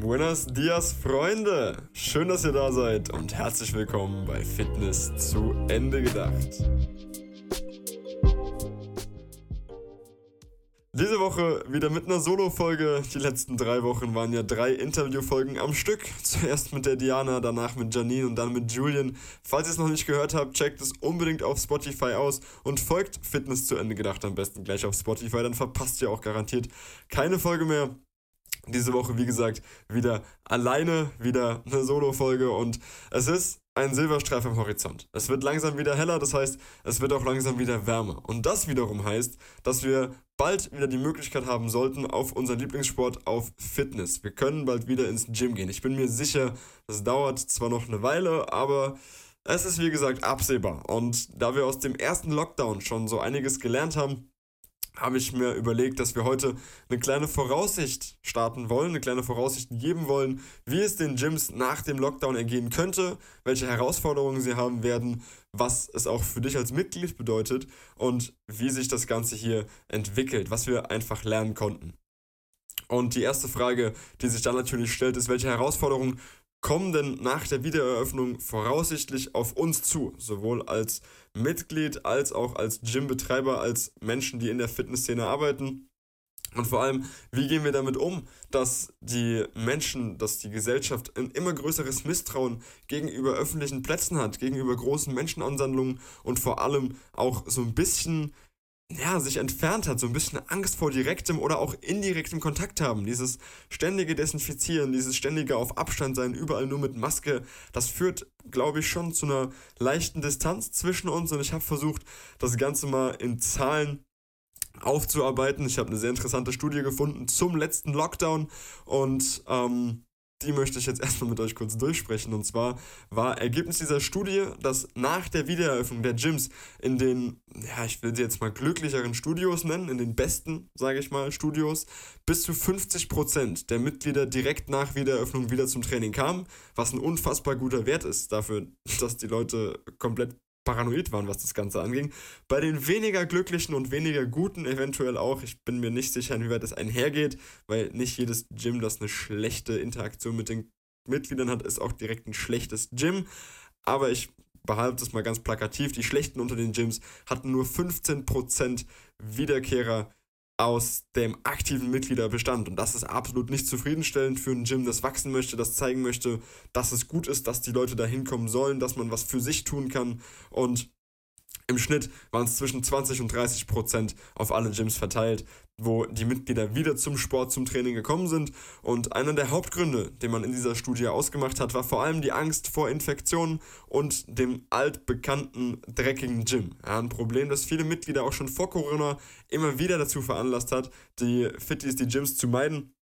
Buenos dias, Freunde! Schön, dass ihr da seid und herzlich willkommen bei Fitness zu Ende gedacht. Diese Woche wieder mit einer Solo-Folge. Die letzten drei Wochen waren ja drei Interviewfolgen am Stück. Zuerst mit der Diana, danach mit Janine und dann mit Julian. Falls ihr es noch nicht gehört habt, checkt es unbedingt auf Spotify aus und folgt Fitness zu Ende gedacht am besten gleich auf Spotify. Dann verpasst ihr auch garantiert keine Folge mehr. Diese Woche, wie gesagt, wieder alleine, wieder eine Solo-Folge und es ist ein Silberstreif am Horizont. Es wird langsam wieder heller, das heißt, es wird auch langsam wieder wärmer. Und das wiederum heißt, dass wir bald wieder die Möglichkeit haben sollten auf unseren Lieblingssport, auf Fitness. Wir können bald wieder ins Gym gehen. Ich bin mir sicher, das dauert zwar noch eine Weile, aber es ist wie gesagt absehbar. Und da wir aus dem ersten Lockdown schon so einiges gelernt haben, habe ich mir überlegt, dass wir heute eine kleine Voraussicht starten wollen, eine kleine Voraussicht geben wollen, wie es den Gyms nach dem Lockdown ergehen könnte, welche Herausforderungen sie haben werden, was es auch für dich als Mitglied bedeutet und wie sich das Ganze hier entwickelt, was wir einfach lernen konnten. Und die erste Frage, die sich dann natürlich stellt, ist, welche Herausforderungen kommen denn nach der Wiedereröffnung voraussichtlich auf uns zu, sowohl als Mitglied als auch als Gymbetreiber, als Menschen, die in der Fitnessszene arbeiten. Und vor allem, wie gehen wir damit um, dass die Menschen, dass die Gesellschaft ein immer größeres Misstrauen gegenüber öffentlichen Plätzen hat, gegenüber großen Menschenansammlungen und vor allem auch so ein bisschen ja, sich entfernt hat, so ein bisschen Angst vor direktem oder auch indirektem Kontakt haben. Dieses ständige Desinfizieren, dieses ständige auf Abstand sein, überall nur mit Maske, das führt, glaube ich, schon zu einer leichten Distanz zwischen uns und ich habe versucht, das Ganze mal in Zahlen aufzuarbeiten. Ich habe eine sehr interessante Studie gefunden zum letzten Lockdown und ähm, die möchte ich jetzt erstmal mit euch kurz durchsprechen. Und zwar war Ergebnis dieser Studie, dass nach der Wiedereröffnung der Gyms in den, ja, ich will sie jetzt mal glücklicheren Studios nennen, in den besten, sage ich mal, Studios, bis zu 50% der Mitglieder direkt nach Wiedereröffnung wieder zum Training kamen, was ein unfassbar guter Wert ist dafür, dass die Leute komplett paranoid waren, was das Ganze anging. Bei den weniger glücklichen und weniger guten eventuell auch. Ich bin mir nicht sicher, inwieweit das einhergeht, weil nicht jedes Gym, das eine schlechte Interaktion mit den Mitgliedern hat, ist auch direkt ein schlechtes Gym. Aber ich behalte es mal ganz plakativ. Die schlechten unter den Gyms hatten nur 15% Wiederkehrer aus dem aktiven Mitgliederbestand. Und das ist absolut nicht zufriedenstellend für ein Gym, das wachsen möchte, das zeigen möchte, dass es gut ist, dass die Leute da hinkommen sollen, dass man was für sich tun kann. Und im Schnitt waren es zwischen 20 und 30 Prozent auf alle Gyms verteilt, wo die Mitglieder wieder zum Sport, zum Training gekommen sind. Und einer der Hauptgründe, den man in dieser Studie ausgemacht hat, war vor allem die Angst vor Infektionen und dem altbekannten dreckigen Gym. Ja, ein Problem, das viele Mitglieder auch schon vor Corona immer wieder dazu veranlasst hat, die Fitties, die Gyms zu meiden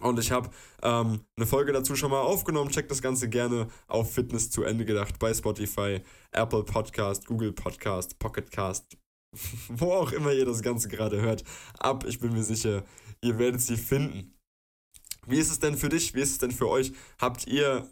und ich habe ähm, eine Folge dazu schon mal aufgenommen. Checkt das Ganze gerne auf Fitness zu Ende gedacht bei Spotify, Apple Podcast, Google Podcast, Pocket Cast, wo auch immer ihr das Ganze gerade hört. Ab, ich bin mir sicher, ihr werdet sie finden. Wie ist es denn für dich? Wie ist es denn für euch? Habt ihr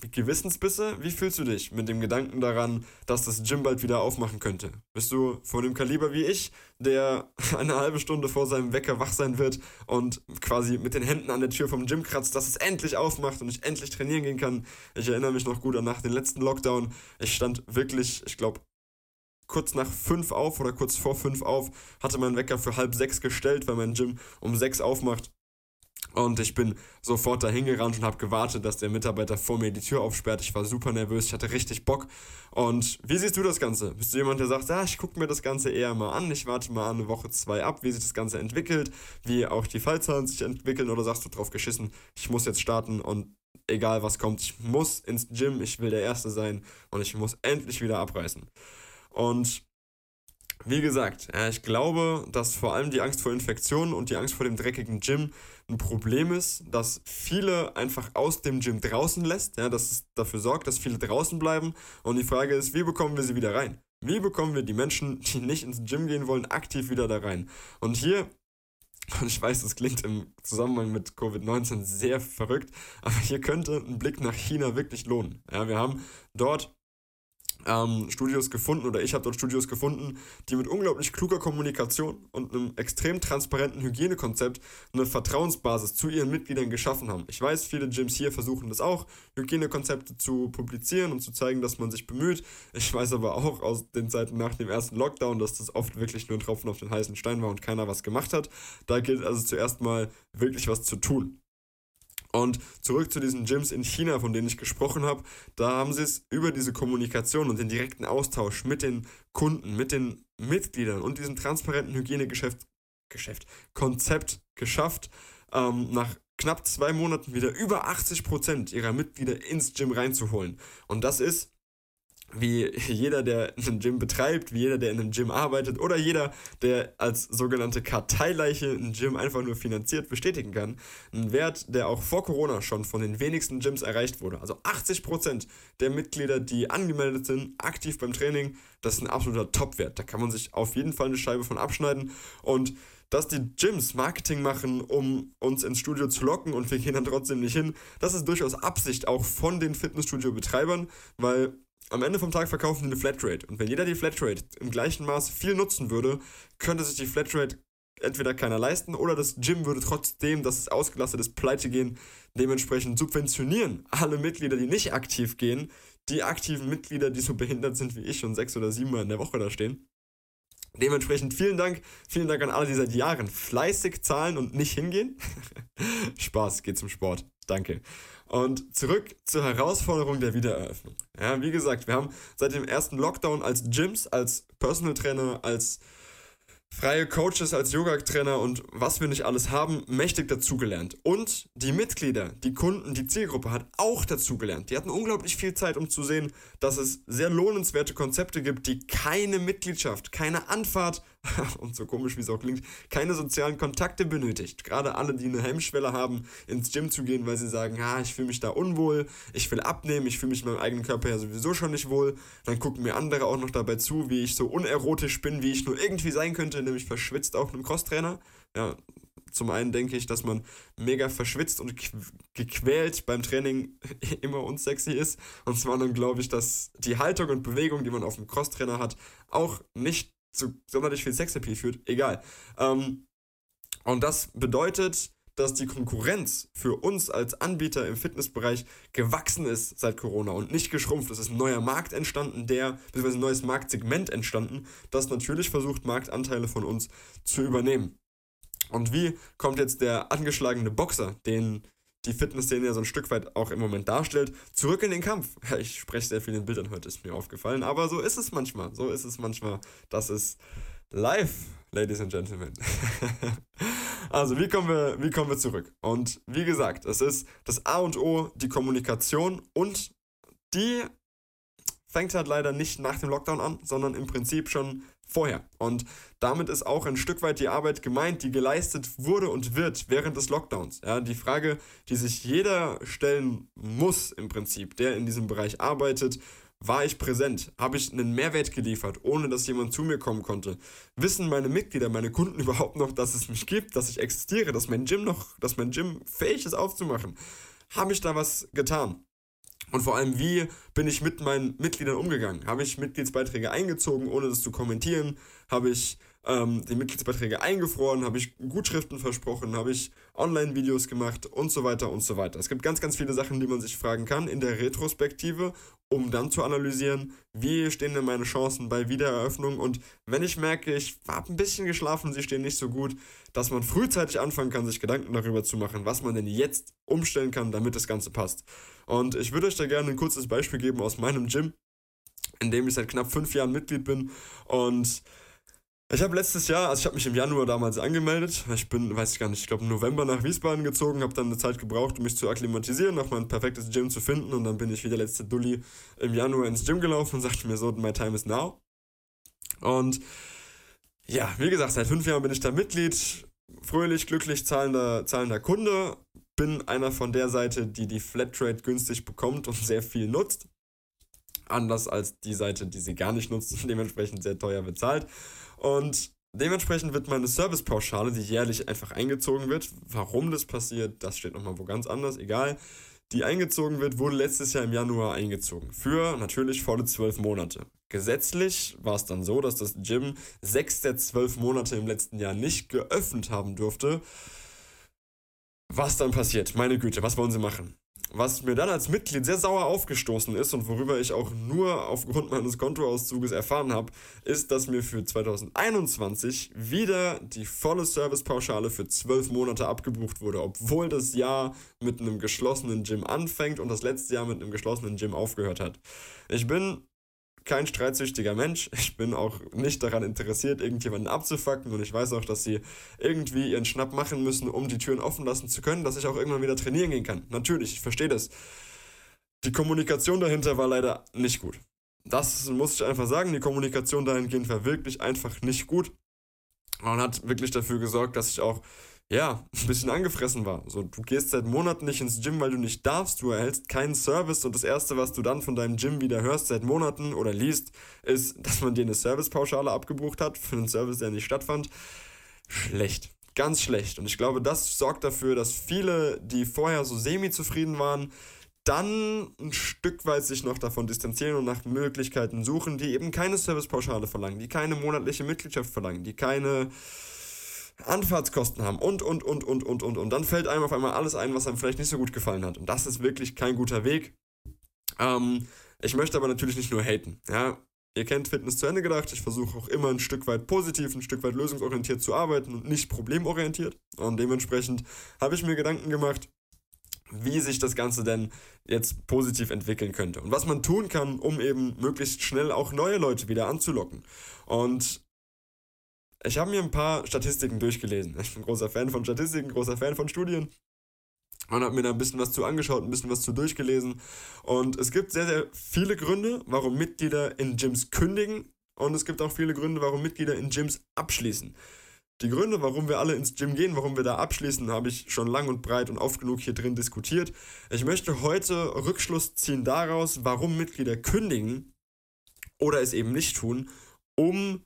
Gewissensbisse? Wie fühlst du dich mit dem Gedanken daran, dass das Gym bald wieder aufmachen könnte? Bist du von dem Kaliber wie ich, der eine halbe Stunde vor seinem Wecker wach sein wird und quasi mit den Händen an der Tür vom Gym kratzt, dass es endlich aufmacht und ich endlich trainieren gehen kann? Ich erinnere mich noch gut an nach dem letzten Lockdown. Ich stand wirklich, ich glaube, kurz nach fünf auf oder kurz vor fünf auf, hatte meinen Wecker für halb sechs gestellt, weil mein Gym um sechs aufmacht. Und ich bin sofort dahin gerannt und habe gewartet, dass der Mitarbeiter vor mir die Tür aufsperrt. Ich war super nervös, ich hatte richtig Bock. Und wie siehst du das Ganze? Bist du jemand, der sagt, ja, ich gucke mir das Ganze eher mal an, ich warte mal eine Woche, zwei ab, wie sich das Ganze entwickelt, wie auch die Fallzahlen sich entwickeln oder sagst du drauf geschissen, ich muss jetzt starten und egal was kommt, ich muss ins Gym, ich will der Erste sein und ich muss endlich wieder abreißen. Und wie gesagt, ich glaube, dass vor allem die Angst vor Infektionen und die Angst vor dem dreckigen Gym ein Problem ist, dass viele einfach aus dem Gym draußen lässt, dass es dafür sorgt, dass viele draußen bleiben. Und die Frage ist, wie bekommen wir sie wieder rein? Wie bekommen wir die Menschen, die nicht ins Gym gehen wollen, aktiv wieder da rein? Und hier, und ich weiß, das klingt im Zusammenhang mit Covid-19 sehr verrückt, aber hier könnte ein Blick nach China wirklich lohnen. Ja, wir haben dort ähm, Studios gefunden oder ich habe dort Studios gefunden, die mit unglaublich kluger Kommunikation und einem extrem transparenten Hygienekonzept eine Vertrauensbasis zu ihren Mitgliedern geschaffen haben. Ich weiß, viele Gyms hier versuchen das auch, Hygienekonzepte zu publizieren und zu zeigen, dass man sich bemüht. Ich weiß aber auch aus den Zeiten nach dem ersten Lockdown, dass das oft wirklich nur ein Tropfen auf den heißen Stein war und keiner was gemacht hat. Da gilt also zuerst mal wirklich was zu tun. Und zurück zu diesen Gyms in China, von denen ich gesprochen habe, da haben sie es über diese Kommunikation und den direkten Austausch mit den Kunden, mit den Mitgliedern und diesem transparenten Hygienegeschäft, Geschäft, Konzept geschafft, ähm, nach knapp zwei Monaten wieder über 80 Prozent ihrer Mitglieder ins Gym reinzuholen. Und das ist wie jeder, der ein Gym betreibt, wie jeder, der in einem Gym arbeitet oder jeder, der als sogenannte Karteileiche ein Gym einfach nur finanziert, bestätigen kann. Ein Wert, der auch vor Corona schon von den wenigsten Gyms erreicht wurde. Also 80% der Mitglieder, die angemeldet sind, aktiv beim Training, das ist ein absoluter Top-Wert. Da kann man sich auf jeden Fall eine Scheibe von abschneiden und dass die Gyms Marketing machen, um uns ins Studio zu locken und wir gehen dann trotzdem nicht hin, das ist durchaus Absicht auch von den Fitnessstudio-Betreibern, weil am Ende vom Tag verkaufen die eine Flatrate. Und wenn jeder die Flatrate im gleichen Maß viel nutzen würde, könnte sich die Flatrate entweder keiner leisten oder das Gym würde trotzdem, dass es ausgelastet ist, pleite gehen, dementsprechend subventionieren alle Mitglieder, die nicht aktiv gehen, die aktiven Mitglieder, die so behindert sind wie ich und sechs oder sieben Mal in der Woche da stehen. Dementsprechend vielen Dank, vielen Dank an alle, die seit Jahren fleißig zahlen und nicht hingehen. Spaß, geht zum Sport. Danke. Und zurück zur Herausforderung der Wiedereröffnung. Ja, wie gesagt, wir haben seit dem ersten Lockdown als Gyms, als Personal Trainer, als freie Coaches als Yoga-Trainer und was wir nicht alles haben, mächtig dazugelernt. Und die Mitglieder, die Kunden, die Zielgruppe hat auch dazugelernt. Die hatten unglaublich viel Zeit, um zu sehen, dass es sehr lohnenswerte Konzepte gibt, die keine Mitgliedschaft, keine Anfahrt und so komisch wie es auch klingt, keine sozialen Kontakte benötigt. Gerade alle, die eine Hemmschwelle haben, ins Gym zu gehen, weil sie sagen, ja, ich fühle mich da unwohl, ich will abnehmen, ich fühle mich in meinem eigenen Körper ja sowieso schon nicht wohl. Dann gucken mir andere auch noch dabei zu, wie ich so unerotisch bin, wie ich nur irgendwie sein könnte, nämlich verschwitzt auf einem Crosstrainer. Ja, zum einen denke ich, dass man mega verschwitzt und gequält beim Training immer unsexy ist. Und zwar dann glaube ich, dass die Haltung und Bewegung, die man auf dem Crosstrainer hat, auch nicht zu sonderlich viel Sexappeal führt. Egal. Ähm, und das bedeutet, dass die Konkurrenz für uns als Anbieter im Fitnessbereich gewachsen ist seit Corona und nicht geschrumpft. Es ist ein neuer Markt entstanden, der, beziehungsweise ein neues Marktsegment entstanden, das natürlich versucht, Marktanteile von uns zu übernehmen. Und wie kommt jetzt der angeschlagene Boxer, den die Fitnessszene ja so ein Stück weit auch im Moment darstellt, zurück in den Kampf. Ich spreche sehr viel in Bildern heute, ist mir aufgefallen, aber so ist es manchmal. So ist es manchmal. Das ist live, Ladies and Gentlemen. also, wie kommen, wir, wie kommen wir zurück? Und wie gesagt, es ist das A und O, die Kommunikation und die fängt halt leider nicht nach dem Lockdown an, sondern im Prinzip schon vorher. Und damit ist auch ein Stück weit die Arbeit gemeint, die geleistet wurde und wird während des Lockdowns. Ja, die Frage, die sich jeder stellen muss im Prinzip, der in diesem Bereich arbeitet, war ich präsent? Habe ich einen Mehrwert geliefert, ohne dass jemand zu mir kommen konnte? Wissen meine Mitglieder, meine Kunden überhaupt noch, dass es mich gibt, dass ich existiere, dass mein Gym noch, dass mein Gym fähig ist aufzumachen? Habe ich da was getan? Und vor allem, wie bin ich mit meinen Mitgliedern umgegangen? Habe ich Mitgliedsbeiträge eingezogen, ohne das zu kommentieren? Habe ich ähm, die Mitgliedsbeiträge eingefroren? Habe ich Gutschriften versprochen? Habe ich Online-Videos gemacht? Und so weiter und so weiter. Es gibt ganz, ganz viele Sachen, die man sich fragen kann in der Retrospektive, um dann zu analysieren, wie stehen denn meine Chancen bei Wiedereröffnung? Und wenn ich merke, ich habe ein bisschen geschlafen, sie stehen nicht so gut, dass man frühzeitig anfangen kann, sich Gedanken darüber zu machen, was man denn jetzt umstellen kann, damit das Ganze passt. Und ich würde euch da gerne ein kurzes Beispiel geben aus meinem Gym, in dem ich seit knapp fünf Jahren Mitglied bin. Und ich habe letztes Jahr, also ich habe mich im Januar damals angemeldet. Ich bin, weiß ich gar nicht, ich glaube im November nach Wiesbaden gezogen, habe dann eine Zeit gebraucht, um mich zu akklimatisieren, noch mein perfektes Gym zu finden. Und dann bin ich wie der letzte Dulli im Januar ins Gym gelaufen und sagte mir so, my time is now. Und ja, wie gesagt, seit fünf Jahren bin ich da Mitglied. Fröhlich, glücklich, zahlender, zahlender Kunde bin einer von der Seite, die die Flatrate günstig bekommt und sehr viel nutzt. Anders als die Seite, die sie gar nicht nutzt und dementsprechend sehr teuer bezahlt. Und dementsprechend wird meine Servicepauschale, die jährlich einfach eingezogen wird, warum das passiert, das steht nochmal wo ganz anders, egal. die eingezogen wird, wurde letztes Jahr im Januar eingezogen. Für natürlich volle zwölf Monate. Gesetzlich war es dann so, dass das Gym sechs der zwölf Monate im letzten Jahr nicht geöffnet haben durfte. Was dann passiert? Meine Güte, was wollen sie machen? Was mir dann als Mitglied sehr sauer aufgestoßen ist und worüber ich auch nur aufgrund meines Kontoauszuges erfahren habe, ist, dass mir für 2021 wieder die volle Servicepauschale für zwölf Monate abgebucht wurde, obwohl das Jahr mit einem geschlossenen Gym anfängt und das letzte Jahr mit einem geschlossenen Gym aufgehört hat. Ich bin kein streitsüchtiger Mensch. Ich bin auch nicht daran interessiert, irgendjemanden abzufacken und ich weiß auch, dass sie irgendwie ihren Schnapp machen müssen, um die Türen offen lassen zu können, dass ich auch irgendwann wieder trainieren gehen kann. Natürlich, ich verstehe das. Die Kommunikation dahinter war leider nicht gut. Das muss ich einfach sagen. Die Kommunikation dahingehend war wirklich einfach nicht gut. Und hat wirklich dafür gesorgt, dass ich auch ja, ein bisschen angefressen war. So, du gehst seit Monaten nicht ins Gym, weil du nicht darfst, du erhältst keinen Service und das Erste, was du dann von deinem Gym wieder hörst seit Monaten oder liest, ist, dass man dir eine Servicepauschale abgebucht hat für einen Service, der nicht stattfand. Schlecht. Ganz schlecht. Und ich glaube, das sorgt dafür, dass viele, die vorher so semi-zufrieden waren, dann ein Stück weit sich noch davon distanzieren und nach Möglichkeiten suchen, die eben keine Servicepauschale verlangen, die keine monatliche Mitgliedschaft verlangen, die keine Anfahrtskosten haben und, und, und, und, und, und. Und dann fällt einem auf einmal alles ein, was einem vielleicht nicht so gut gefallen hat. Und das ist wirklich kein guter Weg. Ähm, ich möchte aber natürlich nicht nur haten. Ja? Ihr kennt Fitness zu Ende gedacht. Ich versuche auch immer ein Stück weit positiv, ein Stück weit lösungsorientiert zu arbeiten und nicht problemorientiert. Und dementsprechend habe ich mir Gedanken gemacht, wie sich das Ganze denn jetzt positiv entwickeln könnte und was man tun kann, um eben möglichst schnell auch neue Leute wieder anzulocken. Und ich habe mir ein paar Statistiken durchgelesen. Ich bin großer Fan von Statistiken, großer Fan von Studien. Und habe mir da ein bisschen was zu angeschaut, ein bisschen was zu durchgelesen. Und es gibt sehr, sehr viele Gründe, warum Mitglieder in Gyms kündigen. Und es gibt auch viele Gründe, warum Mitglieder in Gyms abschließen. Die Gründe, warum wir alle ins Gym gehen, warum wir da abschließen, habe ich schon lang und breit und oft genug hier drin diskutiert. Ich möchte heute Rückschluss ziehen daraus, warum Mitglieder kündigen oder es eben nicht tun, um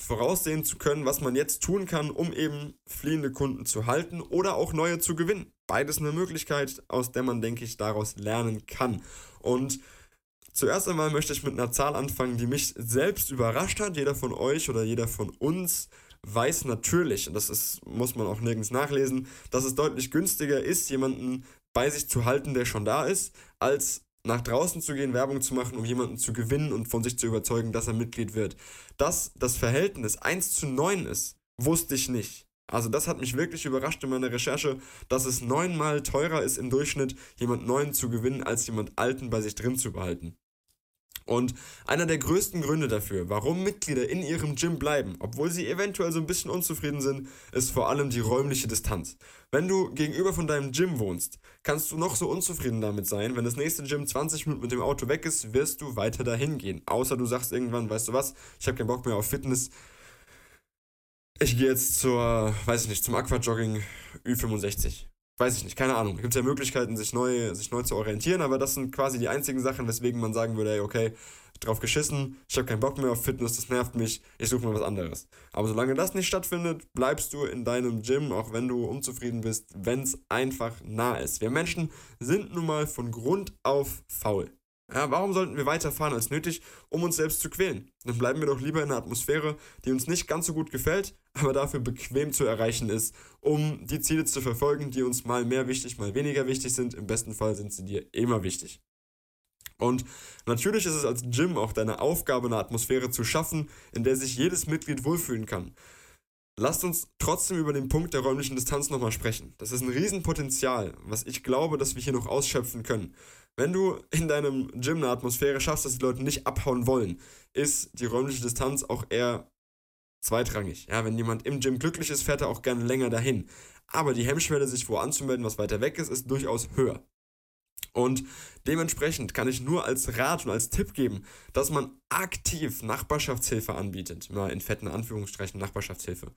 voraussehen zu können, was man jetzt tun kann, um eben fliehende Kunden zu halten oder auch neue zu gewinnen. Beides eine Möglichkeit, aus der man, denke ich, daraus lernen kann. Und zuerst einmal möchte ich mit einer Zahl anfangen, die mich selbst überrascht hat. Jeder von euch oder jeder von uns weiß natürlich, und das ist, muss man auch nirgends nachlesen, dass es deutlich günstiger ist, jemanden bei sich zu halten, der schon da ist, als nach draußen zu gehen, Werbung zu machen, um jemanden zu gewinnen und von sich zu überzeugen, dass er Mitglied wird. Dass das Verhältnis 1 zu 9 ist, wusste ich nicht. Also das hat mich wirklich überrascht in meiner Recherche, dass es neunmal teurer ist im Durchschnitt, jemand Neuen zu gewinnen, als jemand Alten bei sich drin zu behalten. Und einer der größten Gründe dafür, warum Mitglieder in ihrem Gym bleiben, obwohl sie eventuell so ein bisschen unzufrieden sind, ist vor allem die räumliche Distanz. Wenn du gegenüber von deinem Gym wohnst, kannst du noch so unzufrieden damit sein. Wenn das nächste Gym 20 Minuten mit dem Auto weg ist, wirst du weiter dahin gehen. Außer du sagst irgendwann, weißt du was, ich habe keinen Bock mehr auf Fitness. Ich gehe jetzt zur, weiß ich nicht, zum Aquajogging Ü65 weiß ich nicht, keine Ahnung. Da gibt es ja Möglichkeiten, sich neu, sich neu zu orientieren, aber das sind quasi die einzigen Sachen, weswegen man sagen würde, ey, okay, drauf geschissen, ich habe keinen Bock mehr auf Fitness, das nervt mich, ich suche mal was anderes. Aber solange das nicht stattfindet, bleibst du in deinem Gym, auch wenn du unzufrieden bist, wenn es einfach nah ist. Wir Menschen sind nun mal von Grund auf faul. Ja, warum sollten wir weiterfahren als nötig, um uns selbst zu quälen? Dann bleiben wir doch lieber in einer Atmosphäre, die uns nicht ganz so gut gefällt, aber dafür bequem zu erreichen ist, um die Ziele zu verfolgen, die uns mal mehr wichtig, mal weniger wichtig sind. Im besten Fall sind sie dir immer wichtig. Und natürlich ist es als Gym auch deine Aufgabe, eine Atmosphäre zu schaffen, in der sich jedes Mitglied wohlfühlen kann. Lasst uns trotzdem über den Punkt der räumlichen Distanz nochmal sprechen. Das ist ein Riesenpotenzial, was ich glaube, dass wir hier noch ausschöpfen können. Wenn du in deinem Gym eine Atmosphäre schaffst, dass die Leute nicht abhauen wollen, ist die räumliche Distanz auch eher zweitrangig. Ja, wenn jemand im Gym glücklich ist, fährt er auch gerne länger dahin. Aber die Hemmschwelle, sich wo anzumelden, was weiter weg ist, ist durchaus höher. Und dementsprechend kann ich nur als Rat und als Tipp geben, dass man aktiv Nachbarschaftshilfe anbietet. Mal in fetten Anführungsstrichen Nachbarschaftshilfe.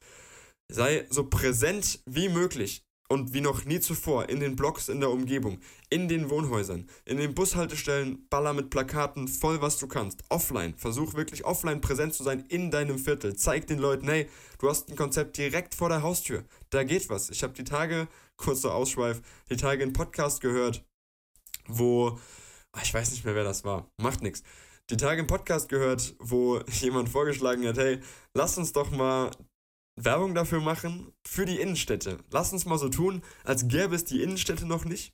Sei so präsent wie möglich und wie noch nie zuvor in den Blocks in der Umgebung, in den Wohnhäusern, in den Bushaltestellen, baller mit Plakaten, voll was du kannst. Offline, versuch wirklich offline präsent zu sein in deinem Viertel. Zeig den Leuten, hey, du hast ein Konzept direkt vor der Haustür. Da geht was. Ich habe die Tage, kurzer Ausschweif, die Tage einen Podcast gehört wo, ah, ich weiß nicht mehr, wer das war, macht nichts. Die Tage im Podcast gehört, wo jemand vorgeschlagen hat, hey, lass uns doch mal Werbung dafür machen, für die Innenstädte. Lass uns mal so tun, als gäbe es die Innenstädte noch nicht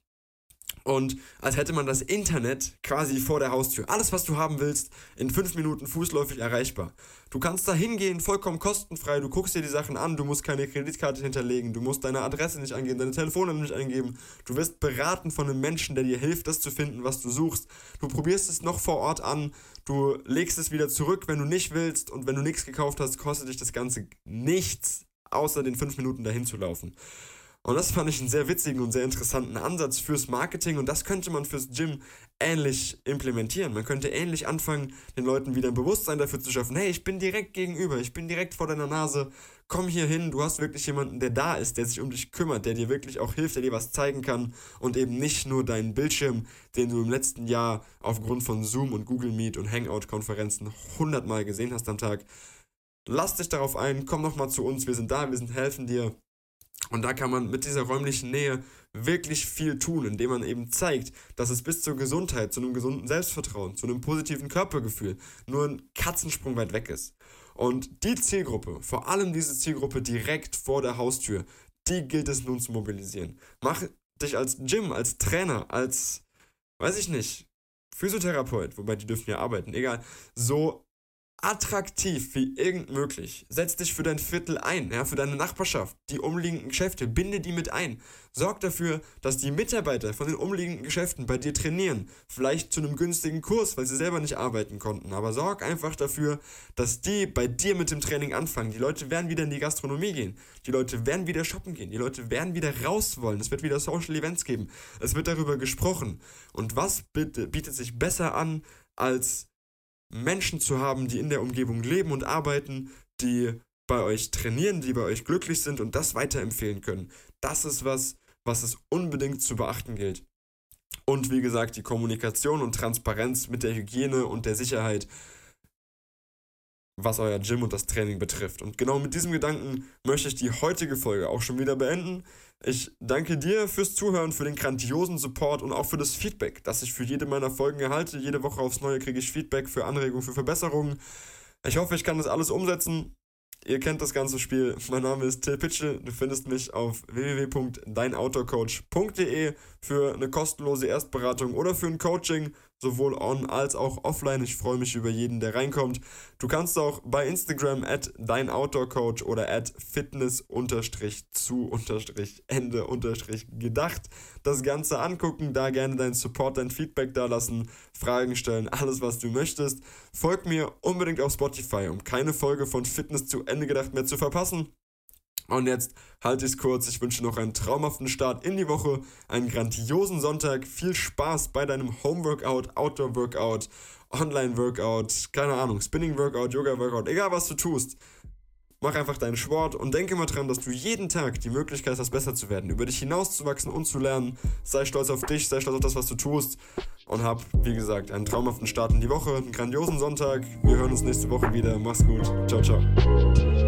und als hätte man das Internet quasi vor der Haustür. Alles, was du haben willst, in fünf Minuten fußläufig erreichbar. Du kannst da hingehen, vollkommen kostenfrei. Du guckst dir die Sachen an, du musst keine Kreditkarte hinterlegen, du musst deine Adresse nicht angeben, deine Telefonnummer nicht eingeben. Du wirst beraten von einem Menschen, der dir hilft, das zu finden, was du suchst. Du probierst es noch vor Ort an, du legst es wieder zurück, wenn du nicht willst. Und wenn du nichts gekauft hast, kostet dich das Ganze nichts, außer den fünf Minuten dahin zu laufen. Und das fand ich einen sehr witzigen und sehr interessanten Ansatz fürs Marketing. Und das könnte man fürs Gym ähnlich implementieren. Man könnte ähnlich anfangen, den Leuten wieder ein Bewusstsein dafür zu schaffen, hey, ich bin direkt gegenüber, ich bin direkt vor deiner Nase, komm hier hin, du hast wirklich jemanden, der da ist, der sich um dich kümmert, der dir wirklich auch hilft, der dir was zeigen kann. Und eben nicht nur deinen Bildschirm, den du im letzten Jahr aufgrund von Zoom und Google Meet und Hangout-Konferenzen hundertmal gesehen hast am Tag. Lass dich darauf ein, komm noch mal zu uns, wir sind da, wir sind helfen dir und da kann man mit dieser räumlichen Nähe wirklich viel tun, indem man eben zeigt, dass es bis zur Gesundheit, zu einem gesunden Selbstvertrauen, zu einem positiven Körpergefühl nur ein Katzensprung weit weg ist. Und die Zielgruppe, vor allem diese Zielgruppe direkt vor der Haustür, die gilt es nun zu mobilisieren. Mach dich als Gym, als Trainer, als, weiß ich nicht, Physiotherapeut, wobei die dürfen ja arbeiten, egal, so attraktiv wie irgend möglich. Setz dich für dein Viertel ein, ja, für deine Nachbarschaft, die umliegenden Geschäfte, binde die mit ein. Sorg dafür, dass die Mitarbeiter von den umliegenden Geschäften bei dir trainieren. Vielleicht zu einem günstigen Kurs, weil sie selber nicht arbeiten konnten. Aber sorg einfach dafür, dass die bei dir mit dem Training anfangen. Die Leute werden wieder in die Gastronomie gehen. Die Leute werden wieder shoppen gehen. Die Leute werden wieder raus wollen. Es wird wieder Social Events geben. Es wird darüber gesprochen. Und was bietet sich besser an als Menschen zu haben, die in der Umgebung leben und arbeiten, die bei euch trainieren, die bei euch glücklich sind und das weiterempfehlen können. Das ist was, was es unbedingt zu beachten gilt. Und wie gesagt, die Kommunikation und Transparenz mit der Hygiene und der Sicherheit was euer Gym und das Training betrifft. Und genau mit diesem Gedanken möchte ich die heutige Folge auch schon wieder beenden. Ich danke dir fürs Zuhören, für den grandiosen Support und auch für das Feedback, das ich für jede meiner Folgen erhalte. Jede Woche aufs Neue kriege ich Feedback für Anregungen, für Verbesserungen. Ich hoffe, ich kann das alles umsetzen. Ihr kennt das ganze Spiel. Mein Name ist Till Pitschel. Du findest mich auf www.deinautocoach.de für eine kostenlose Erstberatung oder für ein Coaching sowohl on als auch offline. Ich freue mich über jeden, der reinkommt. Du kannst auch bei Instagram at dein Outdoor-Coach oder at fitness-zu-ende-gedacht das Ganze angucken, da gerne deinen Support, dein Feedback da lassen, Fragen stellen, alles was du möchtest. Folg mir unbedingt auf Spotify, um keine Folge von Fitness zu Ende gedacht mehr zu verpassen. Und jetzt halte ich es kurz. Ich wünsche noch einen traumhaften Start in die Woche, einen grandiosen Sonntag, viel Spaß bei deinem Home-Workout, Outdoor-Workout, Online-Workout, keine Ahnung, Spinning-Workout, Yoga-Workout, egal was du tust. Mach einfach deinen Sport und denke mal dran, dass du jeden Tag die Möglichkeit hast, besser zu werden, über dich hinauszuwachsen und zu lernen. Sei stolz auf dich, sei stolz auf das, was du tust und hab, wie gesagt, einen traumhaften Start in die Woche, einen grandiosen Sonntag. Wir hören uns nächste Woche wieder. Mach's gut. Ciao, ciao.